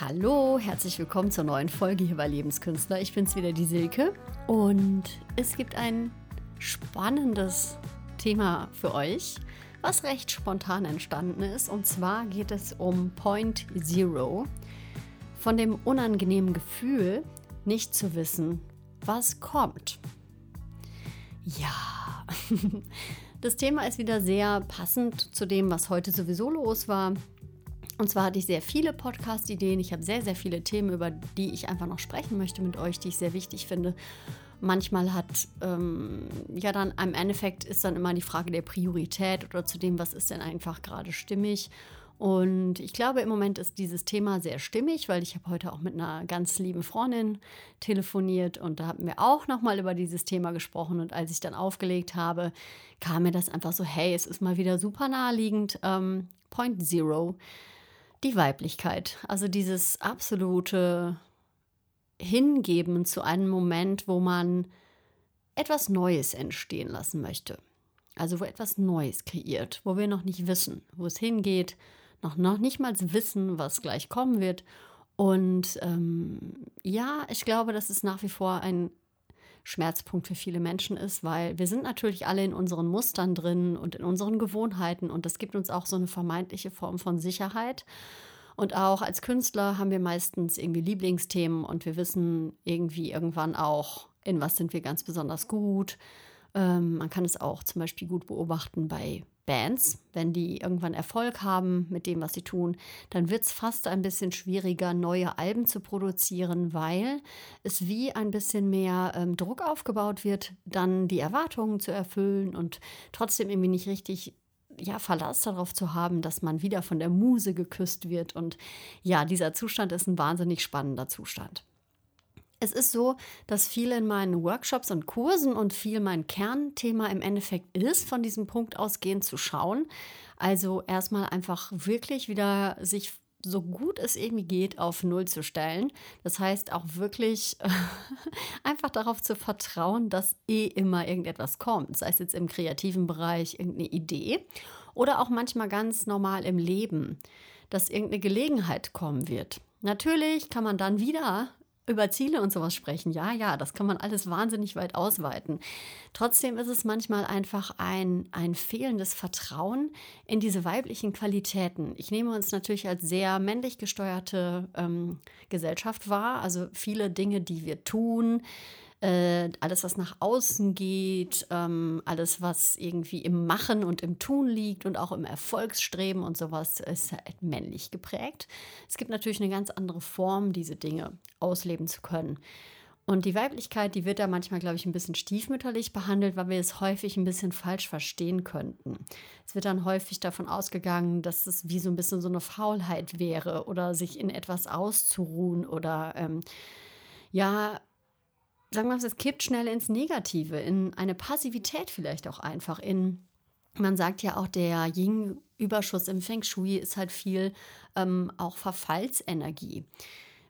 Hallo, herzlich willkommen zur neuen Folge hier bei Lebenskünstler. Ich bin's wieder, die Silke. Und es gibt ein spannendes Thema für euch, was recht spontan entstanden ist. Und zwar geht es um Point Zero. Von dem unangenehmen Gefühl, nicht zu wissen, was kommt. Ja, das Thema ist wieder sehr passend zu dem, was heute sowieso los war. Und zwar hatte ich sehr viele Podcast-Ideen. Ich habe sehr, sehr viele Themen, über die ich einfach noch sprechen möchte mit euch, die ich sehr wichtig finde. Manchmal hat, ähm, ja, dann im Endeffekt ist dann immer die Frage der Priorität oder zu dem, was ist denn einfach gerade stimmig. Und ich glaube, im Moment ist dieses Thema sehr stimmig, weil ich habe heute auch mit einer ganz lieben Freundin telefoniert und da haben wir auch nochmal über dieses Thema gesprochen. Und als ich dann aufgelegt habe, kam mir das einfach so, hey, es ist mal wieder super naheliegend. Ähm, Point Zero die Weiblichkeit. Also dieses absolute Hingeben zu einem Moment, wo man etwas Neues entstehen lassen möchte. Also wo etwas Neues kreiert, wo wir noch nicht wissen, wo es hingeht, noch, noch nicht mal wissen, was gleich kommen wird. Und ähm, ja, ich glaube, das ist nach wie vor ein Schmerzpunkt für viele Menschen ist, weil wir sind natürlich alle in unseren Mustern drin und in unseren Gewohnheiten und das gibt uns auch so eine vermeintliche Form von Sicherheit. Und auch als Künstler haben wir meistens irgendwie Lieblingsthemen und wir wissen irgendwie irgendwann auch, in was sind wir ganz besonders gut. Ähm, man kann es auch zum Beispiel gut beobachten bei Bands, wenn die irgendwann Erfolg haben mit dem, was sie tun, dann wird es fast ein bisschen schwieriger, neue Alben zu produzieren, weil es wie ein bisschen mehr ähm, Druck aufgebaut wird, dann die Erwartungen zu erfüllen und trotzdem irgendwie nicht richtig ja, Verlass darauf zu haben, dass man wieder von der Muse geküsst wird. Und ja, dieser Zustand ist ein wahnsinnig spannender Zustand. Es ist so, dass viel in meinen Workshops und Kursen und viel mein Kernthema im Endeffekt ist, von diesem Punkt ausgehend zu schauen. Also erstmal einfach wirklich wieder sich so gut es irgendwie geht, auf Null zu stellen. Das heißt auch wirklich einfach darauf zu vertrauen, dass eh immer irgendetwas kommt. Sei es jetzt im kreativen Bereich irgendeine Idee oder auch manchmal ganz normal im Leben, dass irgendeine Gelegenheit kommen wird. Natürlich kann man dann wieder über Ziele und sowas sprechen. Ja, ja, das kann man alles wahnsinnig weit ausweiten. Trotzdem ist es manchmal einfach ein, ein fehlendes Vertrauen in diese weiblichen Qualitäten. Ich nehme uns natürlich als sehr männlich gesteuerte ähm, Gesellschaft wahr. Also viele Dinge, die wir tun, äh, alles, was nach außen geht, ähm, alles, was irgendwie im Machen und im Tun liegt und auch im Erfolgsstreben und sowas, ist halt männlich geprägt. Es gibt natürlich eine ganz andere Form, diese Dinge ausleben zu können. Und die Weiblichkeit, die wird da manchmal, glaube ich, ein bisschen stiefmütterlich behandelt, weil wir es häufig ein bisschen falsch verstehen könnten. Es wird dann häufig davon ausgegangen, dass es wie so ein bisschen so eine Faulheit wäre oder sich in etwas auszuruhen oder ähm, ja, sagen wir mal, es kippt schnell ins Negative, in eine Passivität vielleicht auch einfach, in man sagt ja auch, der Yin-Überschuss im Feng Shui ist halt viel ähm, auch Verfallsenergie.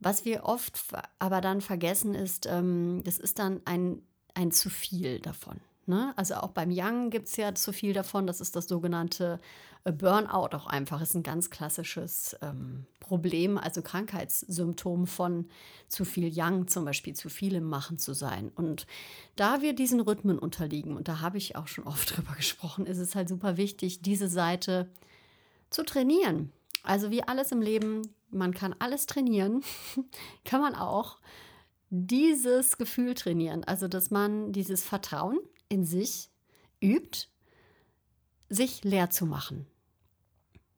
Was wir oft aber dann vergessen ist, ähm, das ist dann ein, ein zu viel davon. Ne? Also auch beim Young gibt es ja zu viel davon. Das ist das sogenannte äh, Burnout auch einfach. Ist ein ganz klassisches ähm, Problem, also Krankheitssymptom von zu viel Young, zum Beispiel zu viel im Machen zu sein. Und da wir diesen Rhythmen unterliegen, und da habe ich auch schon oft drüber gesprochen, ist es halt super wichtig, diese Seite zu trainieren. Also wie alles im Leben, man kann alles trainieren, kann man auch dieses Gefühl trainieren. Also dass man dieses Vertrauen in sich übt, sich leer zu machen.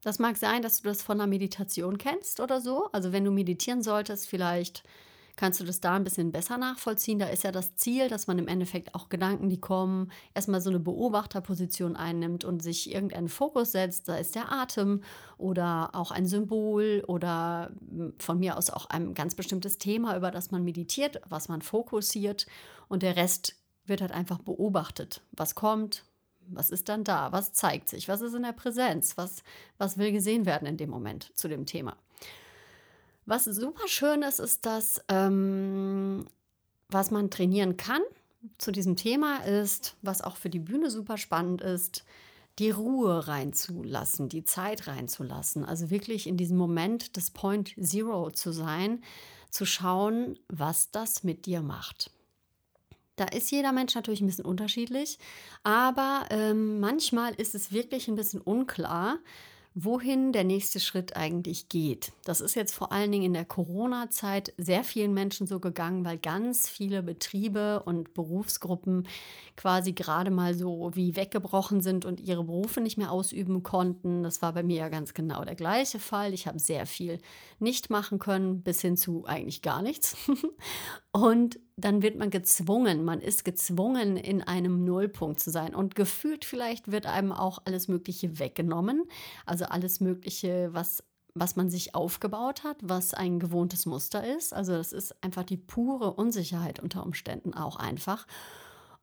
Das mag sein, dass du das von der Meditation kennst oder so. Also wenn du meditieren solltest, vielleicht kannst du das da ein bisschen besser nachvollziehen. Da ist ja das Ziel, dass man im Endeffekt auch Gedanken, die kommen, erstmal so eine Beobachterposition einnimmt und sich irgendeinen Fokus setzt. Da ist der Atem oder auch ein Symbol oder von mir aus auch ein ganz bestimmtes Thema, über das man meditiert, was man fokussiert. Und der Rest wird halt einfach beobachtet. Was kommt, was ist dann da, was zeigt sich, was ist in der Präsenz, was, was will gesehen werden in dem Moment zu dem Thema. Was super schön ist, ist dass ähm, was man trainieren kann zu diesem Thema ist, was auch für die Bühne super spannend ist, die Ruhe reinzulassen, die Zeit reinzulassen. Also wirklich in diesem Moment des Point Zero zu sein, zu schauen, was das mit dir macht. Da ist jeder Mensch natürlich ein bisschen unterschiedlich, aber ähm, manchmal ist es wirklich ein bisschen unklar, wohin der nächste Schritt eigentlich geht. Das ist jetzt vor allen Dingen in der Corona-Zeit sehr vielen Menschen so gegangen, weil ganz viele Betriebe und Berufsgruppen quasi gerade mal so wie weggebrochen sind und ihre Berufe nicht mehr ausüben konnten. Das war bei mir ja ganz genau der gleiche Fall. Ich habe sehr viel nicht machen können, bis hin zu eigentlich gar nichts. und dann wird man gezwungen, man ist gezwungen, in einem Nullpunkt zu sein. Und gefühlt vielleicht wird einem auch alles Mögliche weggenommen. Also alles Mögliche, was, was man sich aufgebaut hat, was ein gewohntes Muster ist. Also das ist einfach die pure Unsicherheit unter Umständen auch einfach.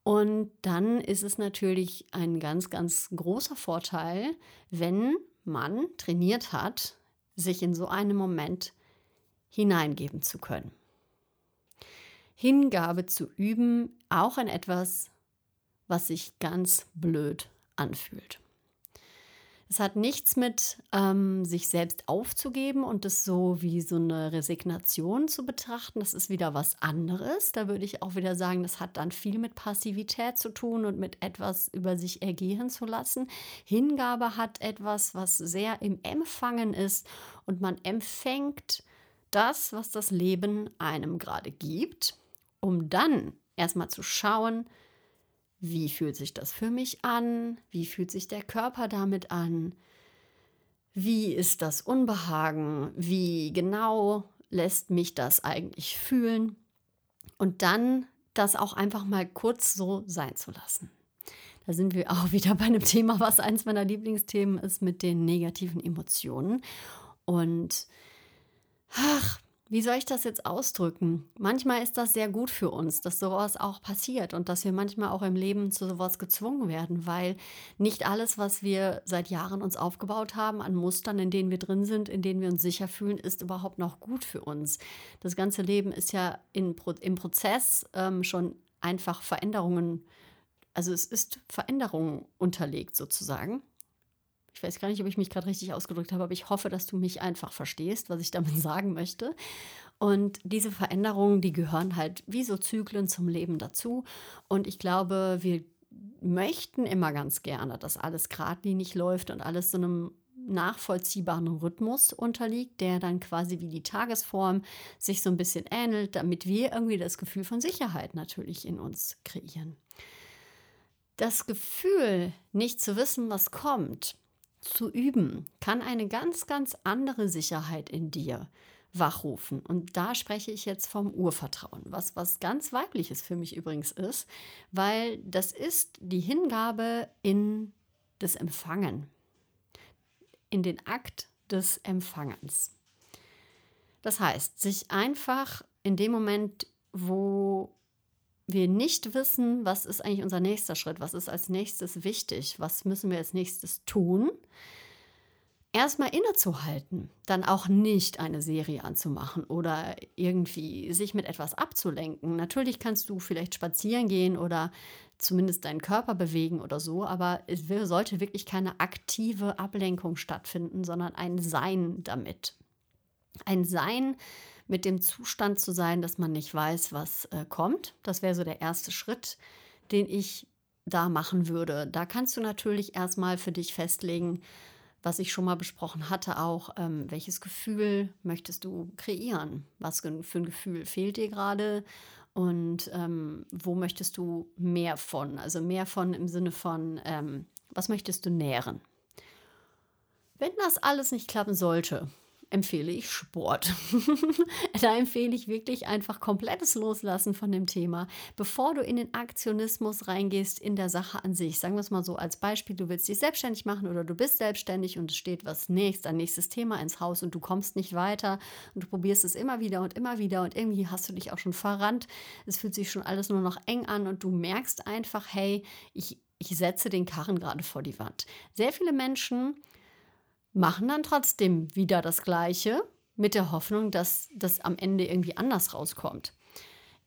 Und dann ist es natürlich ein ganz, ganz großer Vorteil, wenn man trainiert hat, sich in so einen Moment hineingeben zu können. Hingabe zu üben, auch in etwas, was sich ganz blöd anfühlt. Es hat nichts mit ähm, sich selbst aufzugeben und das so wie so eine Resignation zu betrachten. Das ist wieder was anderes. Da würde ich auch wieder sagen, das hat dann viel mit Passivität zu tun und mit etwas über sich ergehen zu lassen. Hingabe hat etwas, was sehr im Empfangen ist und man empfängt das, was das Leben einem gerade gibt um dann erstmal zu schauen, wie fühlt sich das für mich an, wie fühlt sich der Körper damit an, wie ist das Unbehagen, wie genau lässt mich das eigentlich fühlen und dann das auch einfach mal kurz so sein zu lassen. Da sind wir auch wieder bei einem Thema, was eins meiner Lieblingsthemen ist, mit den negativen Emotionen. Und ach, wie soll ich das jetzt ausdrücken? Manchmal ist das sehr gut für uns, dass sowas auch passiert und dass wir manchmal auch im Leben zu sowas gezwungen werden, weil nicht alles, was wir seit Jahren uns aufgebaut haben, an Mustern, in denen wir drin sind, in denen wir uns sicher fühlen, ist überhaupt noch gut für uns. Das ganze Leben ist ja in, im Prozess ähm, schon einfach Veränderungen, also es ist Veränderungen unterlegt sozusagen. Ich weiß gar nicht, ob ich mich gerade richtig ausgedrückt habe, aber ich hoffe, dass du mich einfach verstehst, was ich damit sagen möchte. Und diese Veränderungen, die gehören halt wie so Zyklen zum Leben dazu. Und ich glaube, wir möchten immer ganz gerne, dass alles geradlinig läuft und alles so einem nachvollziehbaren Rhythmus unterliegt, der dann quasi wie die Tagesform sich so ein bisschen ähnelt, damit wir irgendwie das Gefühl von Sicherheit natürlich in uns kreieren. Das Gefühl, nicht zu wissen, was kommt, zu üben, kann eine ganz, ganz andere Sicherheit in dir wachrufen. Und da spreche ich jetzt vom Urvertrauen, was was ganz weibliches für mich übrigens ist, weil das ist die Hingabe in das Empfangen, in den Akt des Empfangens. Das heißt, sich einfach in dem Moment, wo wir nicht wissen, was ist eigentlich unser nächster Schritt, was ist als nächstes wichtig, was müssen wir als nächstes tun, erstmal innezuhalten, dann auch nicht eine Serie anzumachen oder irgendwie sich mit etwas abzulenken. Natürlich kannst du vielleicht spazieren gehen oder zumindest deinen Körper bewegen oder so, aber es sollte wirklich keine aktive Ablenkung stattfinden, sondern ein Sein damit. Ein Sein, mit dem Zustand zu sein, dass man nicht weiß, was äh, kommt. Das wäre so der erste Schritt, den ich da machen würde. Da kannst du natürlich erstmal für dich festlegen, was ich schon mal besprochen hatte, auch ähm, welches Gefühl möchtest du kreieren? Was für ein Gefühl fehlt dir gerade? Und ähm, wo möchtest du mehr von? Also mehr von im Sinne von, ähm, was möchtest du nähren? Wenn das alles nicht klappen sollte, empfehle ich Sport. da empfehle ich wirklich einfach komplettes Loslassen von dem Thema, bevor du in den Aktionismus reingehst in der Sache an sich. Sagen wir es mal so als Beispiel, du willst dich selbstständig machen oder du bist selbstständig und es steht was nächst, ein nächstes Thema ins Haus und du kommst nicht weiter und du probierst es immer wieder und immer wieder und irgendwie hast du dich auch schon verrannt. Es fühlt sich schon alles nur noch eng an und du merkst einfach, hey, ich, ich setze den Karren gerade vor die Wand. Sehr viele Menschen machen dann trotzdem wieder das Gleiche mit der Hoffnung, dass das am Ende irgendwie anders rauskommt.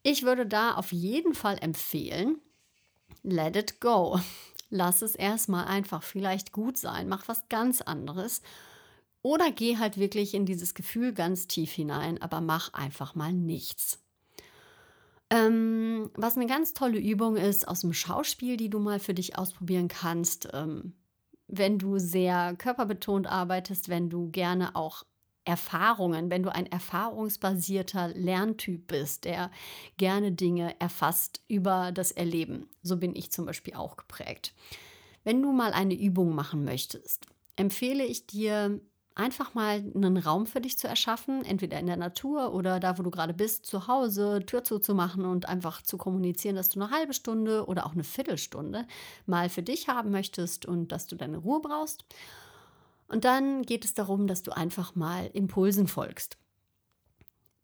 Ich würde da auf jeden Fall empfehlen, let it go. lass es erstmal einfach vielleicht gut sein, mach was ganz anderes. Oder geh halt wirklich in dieses Gefühl ganz tief hinein, aber mach einfach mal nichts. Ähm, was eine ganz tolle Übung ist aus dem Schauspiel, die du mal für dich ausprobieren kannst, ähm, wenn du sehr körperbetont arbeitest, wenn du gerne auch Erfahrungen, wenn du ein erfahrungsbasierter Lerntyp bist, der gerne Dinge erfasst über das Erleben. So bin ich zum Beispiel auch geprägt. Wenn du mal eine Übung machen möchtest, empfehle ich dir, einfach mal einen Raum für dich zu erschaffen, entweder in der Natur oder da, wo du gerade bist, zu Hause, Tür zuzumachen und einfach zu kommunizieren, dass du eine halbe Stunde oder auch eine Viertelstunde mal für dich haben möchtest und dass du deine Ruhe brauchst. Und dann geht es darum, dass du einfach mal Impulsen folgst.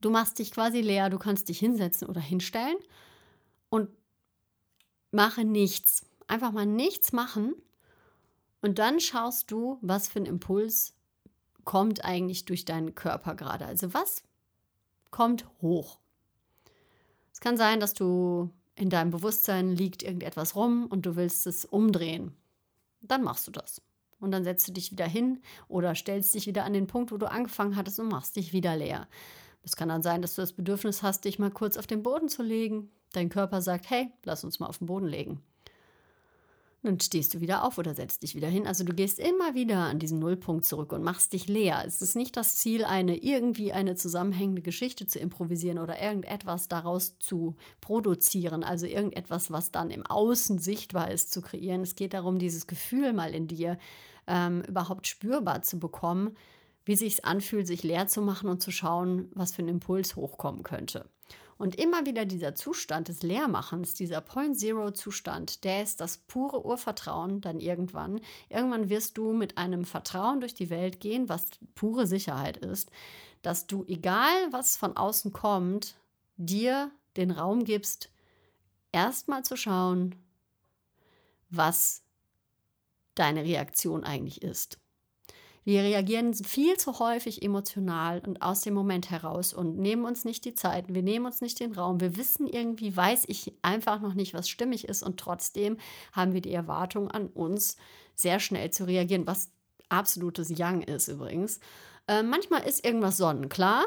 Du machst dich quasi leer, du kannst dich hinsetzen oder hinstellen und mache nichts. Einfach mal nichts machen und dann schaust du, was für ein Impuls kommt eigentlich durch deinen Körper gerade? Also was kommt hoch? Es kann sein, dass du in deinem Bewusstsein liegt irgendetwas rum und du willst es umdrehen. Dann machst du das. Und dann setzt du dich wieder hin oder stellst dich wieder an den Punkt, wo du angefangen hattest und machst dich wieder leer. Es kann dann sein, dass du das Bedürfnis hast, dich mal kurz auf den Boden zu legen. Dein Körper sagt, hey, lass uns mal auf den Boden legen. Dann stehst du wieder auf oder setzt dich wieder hin. Also du gehst immer wieder an diesen Nullpunkt zurück und machst dich leer. Es ist nicht das Ziel, eine irgendwie eine zusammenhängende Geschichte zu improvisieren oder irgendetwas daraus zu produzieren. Also irgendetwas, was dann im Außen sichtbar ist, zu kreieren. Es geht darum, dieses Gefühl mal in dir ähm, überhaupt spürbar zu bekommen, wie sich anfühlt, sich leer zu machen und zu schauen, was für ein Impuls hochkommen könnte. Und immer wieder dieser Zustand des Leermachens, dieser Point-Zero-Zustand, der ist das pure Urvertrauen dann irgendwann. Irgendwann wirst du mit einem Vertrauen durch die Welt gehen, was pure Sicherheit ist, dass du, egal was von außen kommt, dir den Raum gibst, erstmal zu schauen, was deine Reaktion eigentlich ist. Wir reagieren viel zu häufig emotional und aus dem Moment heraus und nehmen uns nicht die Zeit, wir nehmen uns nicht den Raum. Wir wissen irgendwie, weiß ich einfach noch nicht, was stimmig ist und trotzdem haben wir die Erwartung an uns, sehr schnell zu reagieren, was absolutes Yang ist übrigens. Äh, manchmal ist irgendwas sonnenklar,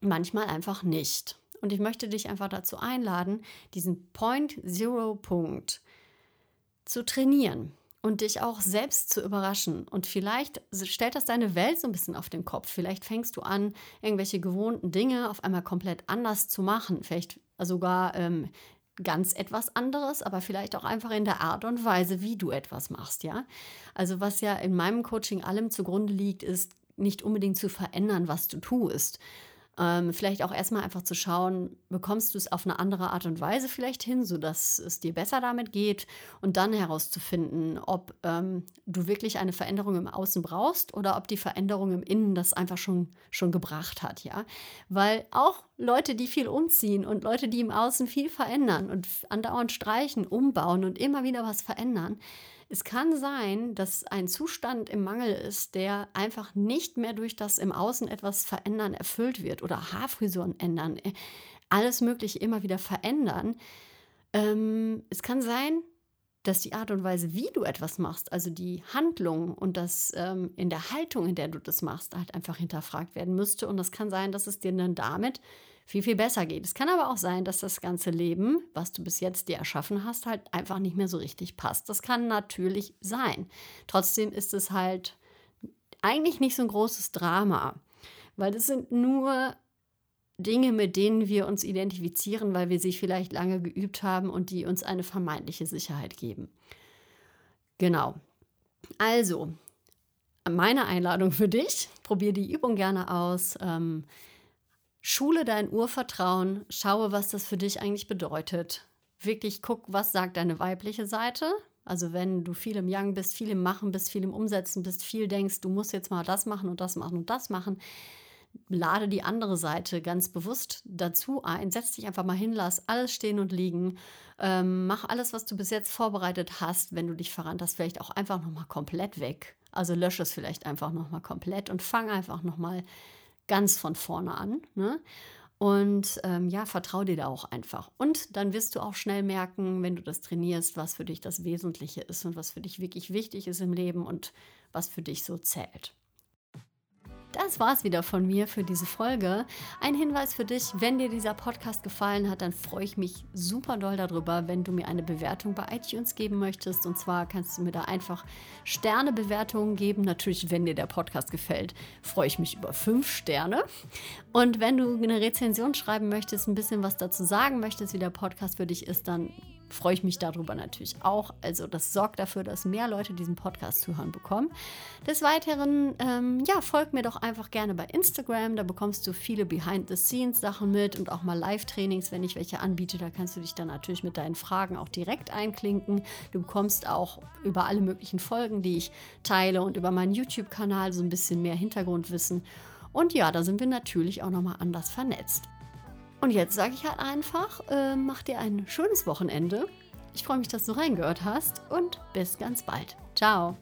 manchmal einfach nicht. Und ich möchte dich einfach dazu einladen, diesen Point-Zero-Punkt zu trainieren und dich auch selbst zu überraschen. Und vielleicht stellt das deine Welt so ein bisschen auf den Kopf. Vielleicht fängst du an, irgendwelche gewohnten Dinge auf einmal komplett anders zu machen. Vielleicht sogar ähm, ganz etwas anderes, aber vielleicht auch einfach in der Art und Weise, wie du etwas machst, ja? Also was ja in meinem Coaching allem zugrunde liegt, ist nicht unbedingt zu verändern, was du tust, ähm, vielleicht auch erstmal einfach zu schauen, bekommst du es auf eine andere Art und Weise vielleicht hin, sodass es dir besser damit geht und dann herauszufinden, ob ähm, du wirklich eine Veränderung im Außen brauchst oder ob die Veränderung im Innen das einfach schon, schon gebracht hat, ja. Weil auch Leute, die viel umziehen und Leute, die im Außen viel verändern und andauernd streichen, umbauen und immer wieder was verändern, es kann sein, dass ein Zustand im Mangel ist, der einfach nicht mehr durch das im Außen etwas verändern erfüllt wird oder Haarfrisuren ändern, äh, alles Mögliche immer wieder verändern. Ähm, es kann sein, dass die Art und Weise, wie du etwas machst, also die Handlung und das ähm, in der Haltung, in der du das machst, halt einfach hinterfragt werden müsste. Und das kann sein, dass es dir dann damit viel, viel besser geht. Es kann aber auch sein, dass das ganze Leben, was du bis jetzt dir erschaffen hast, halt einfach nicht mehr so richtig passt. Das kann natürlich sein. Trotzdem ist es halt eigentlich nicht so ein großes Drama, weil das sind nur Dinge, mit denen wir uns identifizieren, weil wir sie vielleicht lange geübt haben und die uns eine vermeintliche Sicherheit geben. Genau. Also, meine Einladung für dich, probier die Übung gerne aus. Ähm, Schule dein Urvertrauen, schaue, was das für dich eigentlich bedeutet. Wirklich guck, was sagt deine weibliche Seite. Also wenn du viel im Yang bist, viel im Machen bist, viel im Umsetzen bist, viel denkst, du musst jetzt mal das machen und das machen und das machen, lade die andere Seite ganz bewusst dazu ein. Setz dich einfach mal hin, lass alles stehen und liegen. Ähm, mach alles, was du bis jetzt vorbereitet hast, wenn du dich verrannt hast, vielleicht auch einfach nochmal komplett weg. Also lösche es vielleicht einfach nochmal komplett und fang einfach nochmal ganz von vorne an. Ne? Und ähm, ja, vertrau dir da auch einfach. Und dann wirst du auch schnell merken, wenn du das trainierst, was für dich das Wesentliche ist und was für dich wirklich wichtig ist im Leben und was für dich so zählt. Das war's wieder von mir für diese Folge. Ein Hinweis für dich, wenn dir dieser Podcast gefallen hat, dann freue ich mich super doll darüber, wenn du mir eine Bewertung bei iTunes geben möchtest. Und zwar kannst du mir da einfach Sternebewertungen geben. Natürlich, wenn dir der Podcast gefällt, freue ich mich über fünf Sterne. Und wenn du eine Rezension schreiben möchtest, ein bisschen was dazu sagen möchtest, wie der Podcast für dich ist, dann freue ich mich darüber natürlich auch. Also das sorgt dafür, dass mehr Leute diesen Podcast zu hören bekommen. Des Weiteren, ähm, ja, folg mir doch einfach gerne bei Instagram. Da bekommst du viele Behind-the-Scenes-Sachen mit und auch mal Live-Trainings, wenn ich welche anbiete. Da kannst du dich dann natürlich mit deinen Fragen auch direkt einklinken. Du bekommst auch über alle möglichen Folgen, die ich teile und über meinen YouTube-Kanal so ein bisschen mehr Hintergrundwissen. Und ja, da sind wir natürlich auch nochmal anders vernetzt. Und jetzt sage ich halt einfach, äh, mach dir ein schönes Wochenende. Ich freue mich, dass du reingehört hast und bis ganz bald. Ciao.